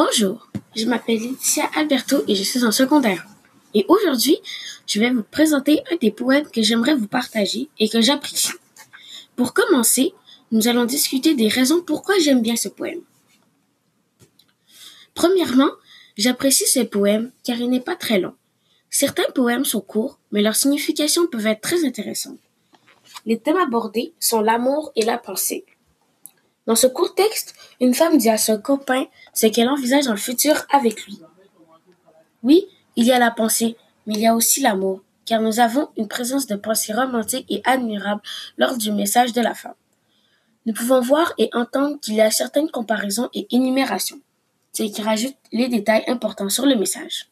Bonjour, je m'appelle Laetitia Alberto et je suis en secondaire. Et aujourd'hui, je vais vous présenter un des poèmes que j'aimerais vous partager et que j'apprécie. Pour commencer, nous allons discuter des raisons pourquoi j'aime bien ce poème. Premièrement, j'apprécie ce poème car il n'est pas très long. Certains poèmes sont courts, mais leurs significations peuvent être très intéressantes. Les thèmes abordés sont l'amour et la pensée. Dans ce court texte, une femme dit à son copain ce qu'elle envisage dans le futur avec lui. Oui, il y a la pensée, mais il y a aussi l'amour, car nous avons une présence de pensée romantique et admirable lors du message de la femme. Nous pouvons voir et entendre qu'il y a certaines comparaisons et énumérations, ce qui rajoute les détails importants sur le message.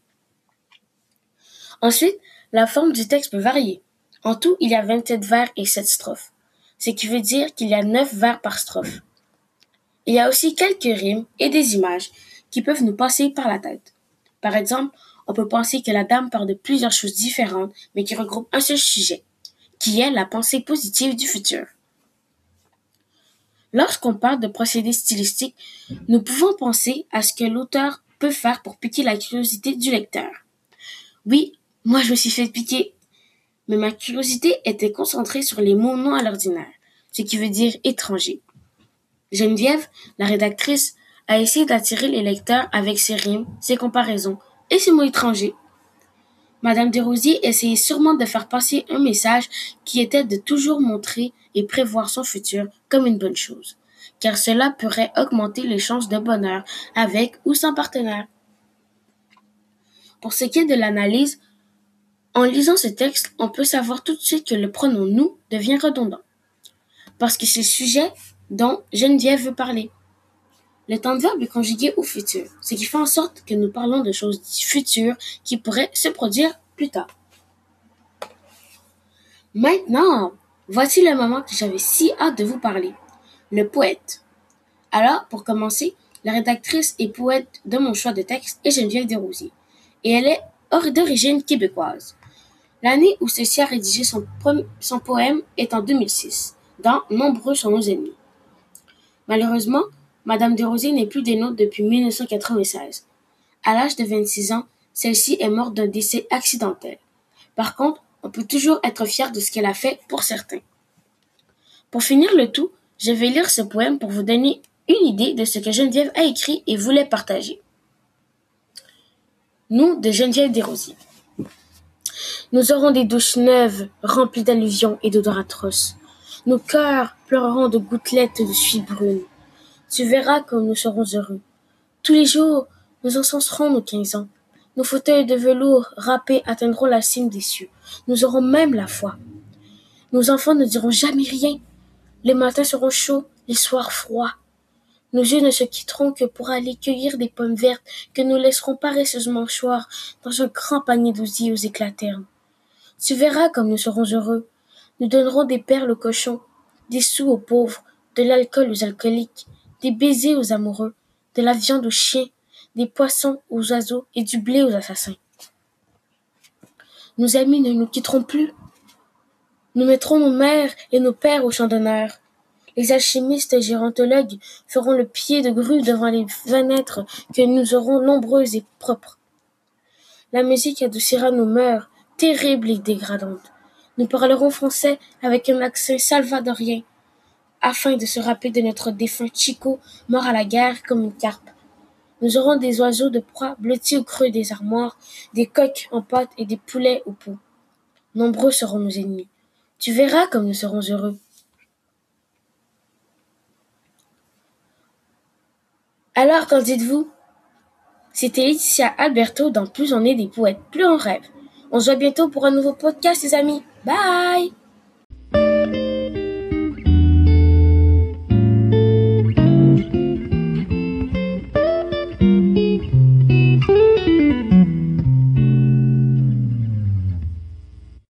Ensuite, la forme du texte peut varier. En tout, il y a 27 vers et 7 strophes, ce qui veut dire qu'il y a 9 vers par strophe. Il y a aussi quelques rimes et des images qui peuvent nous passer par la tête. Par exemple, on peut penser que la dame parle de plusieurs choses différentes, mais qui regroupent un seul sujet, qui est la pensée positive du futur. Lorsqu'on parle de procédés stylistiques, nous pouvons penser à ce que l'auteur peut faire pour piquer la curiosité du lecteur. Oui, moi je me suis fait piquer, mais ma curiosité était concentrée sur les mots non à l'ordinaire, ce qui veut dire étranger. Geneviève, la rédactrice, a essayé d'attirer les lecteurs avec ses rimes, ses comparaisons et ses mots étrangers. Madame Desrosiers essayait sûrement de faire passer un message qui était de toujours montrer et prévoir son futur comme une bonne chose, car cela pourrait augmenter les chances de bonheur avec ou sans partenaire. Pour ce qui est de l'analyse, en lisant ce texte, on peut savoir tout de suite que le pronom nous devient redondant, parce que le sujet dont Geneviève veut parler. Le temps de verbe est conjugué au futur, ce qui fait en sorte que nous parlons de choses futures qui pourraient se produire plus tard. Maintenant, voici le moment que j'avais si hâte de vous parler. Le poète. Alors, pour commencer, la rédactrice et poète de mon choix de texte est Geneviève Desrosiers, et elle est d'origine québécoise. L'année où ceci a rédigé son, poème est en 2006, dans Nombreux sont nos ennemis. Malheureusement, Madame Desrosiers n'est plus des nôtres depuis 1996. À l'âge de 26 ans, celle-ci est morte d'un décès accidentel. Par contre, on peut toujours être fier de ce qu'elle a fait pour certains. Pour finir le tout, je vais lire ce poème pour vous donner une idée de ce que Geneviève a écrit et voulait partager. Nous, de Geneviève Desrosiers. Nous aurons des douches neuves, remplies d'alluvions et d'odeurs atroces. Nos cœurs pleureront de gouttelettes de suie brune. Tu verras comme nous serons heureux. Tous les jours, nous encenserons nos quinze ans. Nos fauteuils de velours râpés atteindront la cime des cieux. Nous aurons même la foi. Nos enfants ne diront jamais rien. Les matins seront chauds, les soirs froids. Nos yeux ne se quitteront que pour aller cueillir des pommes vertes que nous laisserons paresseusement choir dans un grand panier d'osier aux éclats ternes. Tu verras comme nous serons heureux. Nous donnerons des perles aux cochons, des sous aux pauvres, de l'alcool aux alcooliques, des baisers aux amoureux, de la viande aux chiens, des poissons aux oiseaux et du blé aux assassins. Nos amis ne nous quitteront plus. Nous mettrons nos mères et nos pères au champ d'honneur. Les alchimistes et gérontologues feront le pied de grue devant les fenêtres que nous aurons nombreuses et propres. La musique adoucira nos mœurs, terribles et dégradantes. Nous parlerons français avec un accent salvadorien, afin de se rappeler de notre défunt Chico, mort à la guerre comme une carpe. Nous aurons des oiseaux de proie blottis au creux des armoires, des coqs en pâte et des poulets au pot. Nombreux seront nos ennemis. Tu verras comme nous serons heureux. Alors qu'en dites-vous? C'était Laetitia Alberto dans Plus on est des poètes, plus on rêve. On se voit bientôt pour un nouveau podcast, les amis. Bye